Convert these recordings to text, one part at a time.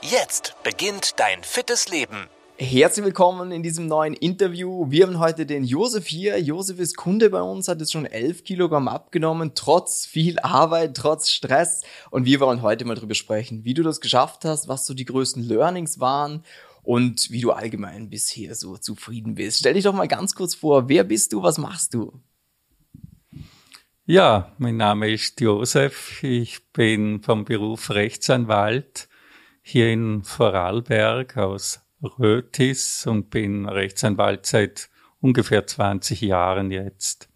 Jetzt beginnt dein fittes Leben. Herzlich willkommen in diesem neuen Interview. Wir haben heute den Josef hier. Josef ist Kunde bei uns, hat jetzt schon 11 Kilogramm abgenommen, trotz viel Arbeit, trotz Stress. Und wir wollen heute mal drüber sprechen, wie du das geschafft hast, was so die größten Learnings waren und wie du allgemein bisher so zufrieden bist. Stell dich doch mal ganz kurz vor, wer bist du, was machst du? Ja, mein Name ist Josef. Ich bin vom Beruf Rechtsanwalt hier in Vorarlberg aus Rötis und bin Rechtsanwalt seit ungefähr 20 Jahren jetzt.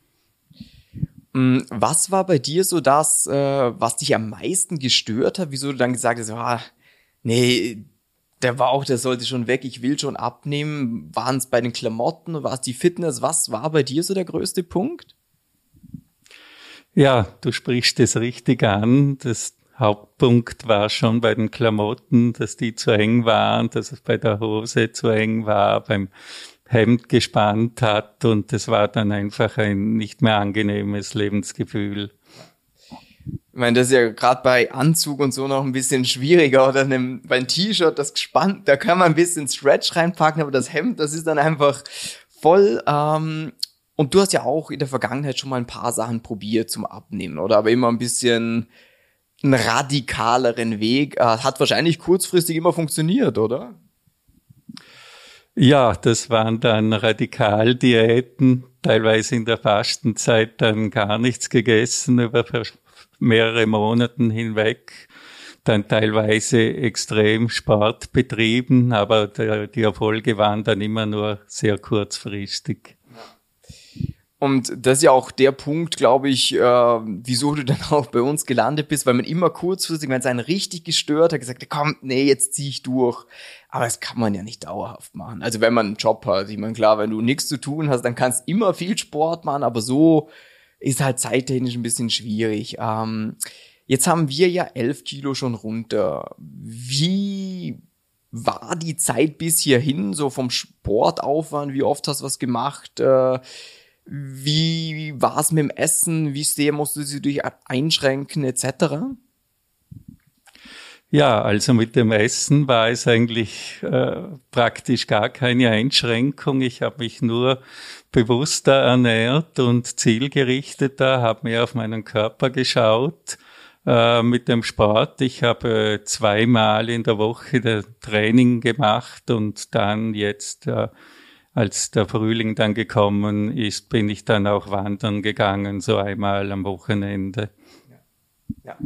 Mm, was war bei dir so das, äh, was dich am meisten gestört hat? Wieso du dann gesagt hast, ah, nee, der war auch, der sollte schon weg, ich will schon abnehmen. Waren es bei den Klamotten, war es die Fitness? Was war bei dir so der größte Punkt? Ja, du sprichst es richtig an. Das Hauptpunkt war schon bei den Klamotten, dass die zu eng waren, dass es bei der Hose zu eng war, beim Hemd gespannt hat und es war dann einfach ein nicht mehr angenehmes Lebensgefühl. Ich meine, das ist ja gerade bei Anzug und so noch ein bisschen schwieriger oder einem, bei einem T-Shirt, das gespannt, da kann man ein bisschen Stretch reinpacken, aber das Hemd, das ist dann einfach voll ähm, und du hast ja auch in der Vergangenheit schon mal ein paar Sachen probiert zum Abnehmen, oder? Aber immer ein bisschen einen radikaleren Weg. Äh, hat wahrscheinlich kurzfristig immer funktioniert, oder? Ja, das waren dann Radikaldiäten, teilweise in der Fastenzeit dann gar nichts gegessen über mehrere Monaten hinweg, dann teilweise extrem Sport betrieben, aber die Erfolge waren dann immer nur sehr kurzfristig. Und das ist ja auch der Punkt, glaube ich, äh, wieso du dann auch bei uns gelandet bist, weil man immer kurzfristig, wenn es einen richtig gestört hat, gesagt, komm, nee, jetzt zieh ich durch. Aber das kann man ja nicht dauerhaft machen. Also wenn man einen Job hat, ich meine, klar, wenn du nichts zu tun hast, dann kannst immer viel Sport machen, aber so ist halt zeittechnisch ein bisschen schwierig. Ähm, jetzt haben wir ja elf Kilo schon runter. Wie war die Zeit bis hierhin, so vom Sportaufwand? Wie oft hast du was gemacht? Äh, wie war es mit dem Essen? Wie sehr musste sie dich einschränken etc.? Ja, also mit dem Essen war es eigentlich äh, praktisch gar keine Einschränkung. Ich habe mich nur bewusster ernährt und zielgerichteter, habe mehr auf meinen Körper geschaut äh, mit dem Sport. Ich habe zweimal in der Woche Training gemacht und dann jetzt äh, als der Frühling dann gekommen ist, bin ich dann auch wandern gegangen, so einmal am Wochenende. Ja,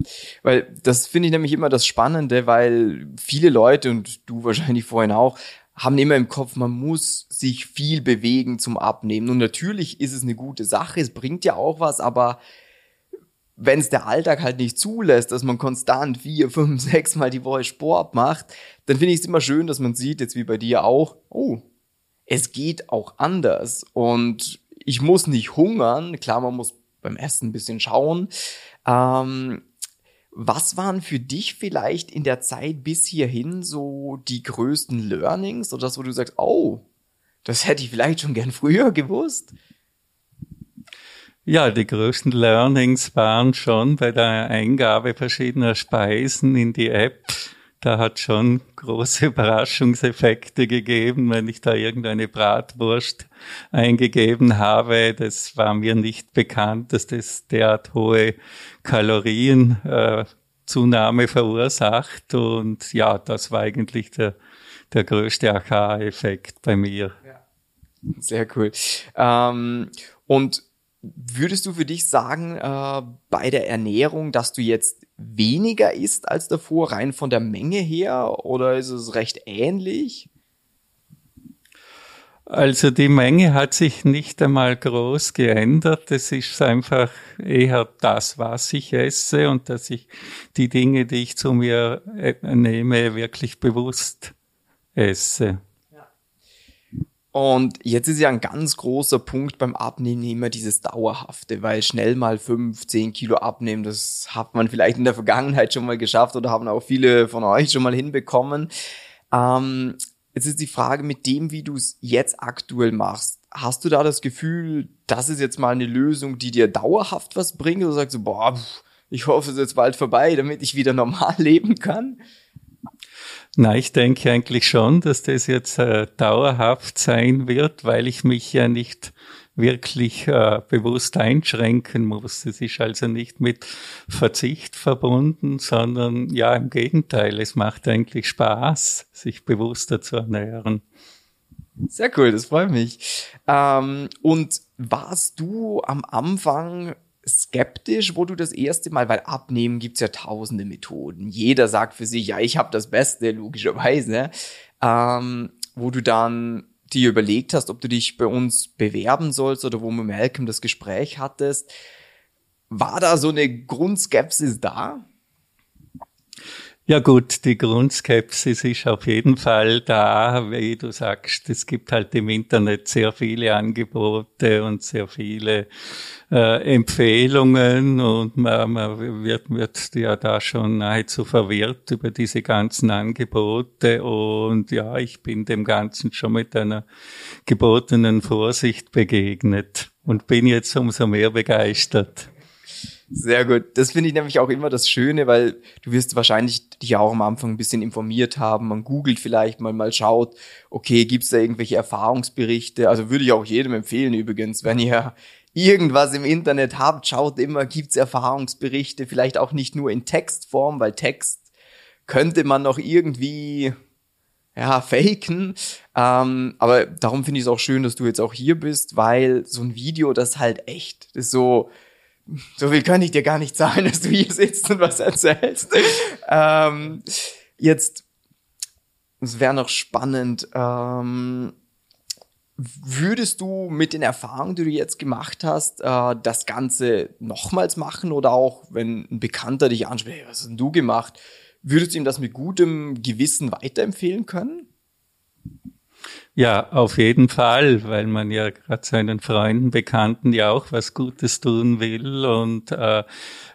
weil das finde ich nämlich immer das Spannende, weil viele Leute und du wahrscheinlich vorhin auch, haben immer im Kopf, man muss sich viel bewegen zum Abnehmen. Und natürlich ist es eine gute Sache, es bringt ja auch was, aber wenn es der Alltag halt nicht zulässt, dass man konstant vier, fünf, sechs Mal die Woche Sport macht, dann finde ich es immer schön, dass man sieht, jetzt wie bei dir auch, oh, es geht auch anders und ich muss nicht hungern. Klar, man muss beim Essen ein bisschen schauen. Ähm, was waren für dich vielleicht in der Zeit bis hierhin so die größten Learnings oder das, wo du sagst, oh, das hätte ich vielleicht schon gern früher gewusst? Ja, die größten Learnings waren schon bei der Eingabe verschiedener Speisen in die App da hat schon große Überraschungseffekte gegeben, wenn ich da irgendeine Bratwurst eingegeben habe. Das war mir nicht bekannt, dass das derart hohe Kalorienzunahme äh, verursacht. Und ja, das war eigentlich der, der größte Aha-Effekt bei mir. Ja. Sehr cool. Ähm, und würdest du für dich sagen, äh, bei der Ernährung, dass du jetzt weniger ist als davor, rein von der Menge her, oder ist es recht ähnlich? Also die Menge hat sich nicht einmal groß geändert. Es ist einfach eher das, was ich esse und dass ich die Dinge, die ich zu mir äh, nehme, wirklich bewusst esse. Und jetzt ist ja ein ganz großer Punkt beim Abnehmen immer dieses Dauerhafte, weil schnell mal fünf, zehn Kilo abnehmen, das hat man vielleicht in der Vergangenheit schon mal geschafft oder haben auch viele von euch schon mal hinbekommen. Ähm, jetzt ist die Frage mit dem, wie du es jetzt aktuell machst. Hast du da das Gefühl, das ist jetzt mal eine Lösung, die dir dauerhaft was bringt? Oder sagst du, boah, ich hoffe, es ist jetzt bald vorbei, damit ich wieder normal leben kann? Na, ich denke eigentlich schon, dass das jetzt äh, dauerhaft sein wird, weil ich mich ja nicht wirklich äh, bewusst einschränken muss. Es ist also nicht mit Verzicht verbunden, sondern ja, im Gegenteil, es macht eigentlich Spaß, sich bewusster zu ernähren. Sehr cool, das freut mich. Ähm, und warst du am Anfang skeptisch, wo du das erste Mal, weil abnehmen gibt's ja tausende Methoden. Jeder sagt für sich, ja, ich habe das Beste, logischerweise. Ähm, wo du dann dir überlegt hast, ob du dich bei uns bewerben sollst oder wo mit Malcolm das Gespräch hattest. War da so eine Grundskepsis da? Ja gut, die Grundskepsis ist auf jeden Fall da, wie du sagst, es gibt halt im Internet sehr viele Angebote und sehr viele äh, Empfehlungen und man, man wird, wird ja da schon nahezu verwirrt über diese ganzen Angebote und ja, ich bin dem Ganzen schon mit einer gebotenen Vorsicht begegnet und bin jetzt umso mehr begeistert. Sehr gut. Das finde ich nämlich auch immer das Schöne, weil du wirst wahrscheinlich dich auch am Anfang ein bisschen informiert haben. Man googelt vielleicht mal, mal schaut, okay, gibt's da irgendwelche Erfahrungsberichte? Also würde ich auch jedem empfehlen übrigens, wenn ihr irgendwas im Internet habt, schaut immer, gibt's Erfahrungsberichte, vielleicht auch nicht nur in Textform, weil Text könnte man noch irgendwie ja, faken. Ähm, aber darum finde ich es auch schön, dass du jetzt auch hier bist, weil so ein Video, das halt echt, das ist so, so viel kann ich dir gar nicht zahlen, dass du hier sitzt und was erzählst. ähm, jetzt, es wäre noch spannend, ähm, würdest du mit den Erfahrungen, die du jetzt gemacht hast, äh, das Ganze nochmals machen oder auch, wenn ein Bekannter dich anspricht, hey, was hast denn du gemacht, würdest du ihm das mit gutem Gewissen weiterempfehlen können? Ja, auf jeden Fall, weil man ja gerade seinen Freunden, Bekannten ja auch was Gutes tun will. Und äh,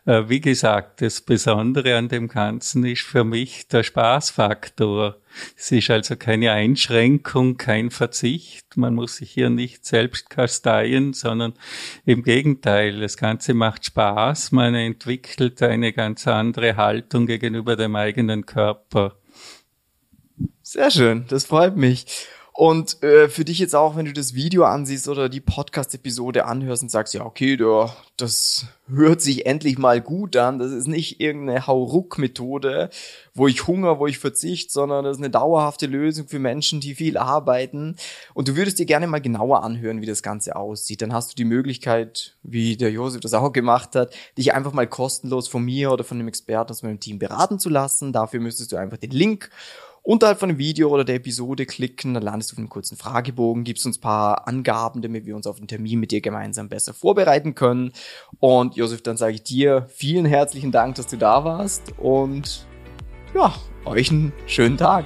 äh, wie gesagt, das Besondere an dem Ganzen ist für mich der Spaßfaktor. Es ist also keine Einschränkung, kein Verzicht. Man muss sich hier nicht selbst kasteien, sondern im Gegenteil, das Ganze macht Spaß. Man entwickelt eine ganz andere Haltung gegenüber dem eigenen Körper. Sehr schön, das freut mich. Und äh, für dich jetzt auch, wenn du das Video ansiehst oder die Podcast-Episode anhörst und sagst, ja, okay, du, das hört sich endlich mal gut an. Das ist nicht irgendeine Hauruck-Methode, wo ich Hunger, wo ich verzicht, sondern das ist eine dauerhafte Lösung für Menschen, die viel arbeiten. Und du würdest dir gerne mal genauer anhören, wie das Ganze aussieht. Dann hast du die Möglichkeit, wie der Josef das auch gemacht hat, dich einfach mal kostenlos von mir oder von einem Experten aus meinem Team beraten zu lassen. Dafür müsstest du einfach den Link unterhalb von dem Video oder der Episode klicken, dann landest du auf einem kurzen Fragebogen, gibst uns paar Angaben, damit wir uns auf den Termin mit dir gemeinsam besser vorbereiten können. Und Josef, dann sage ich dir vielen herzlichen Dank, dass du da warst und ja, euch einen schönen Tag.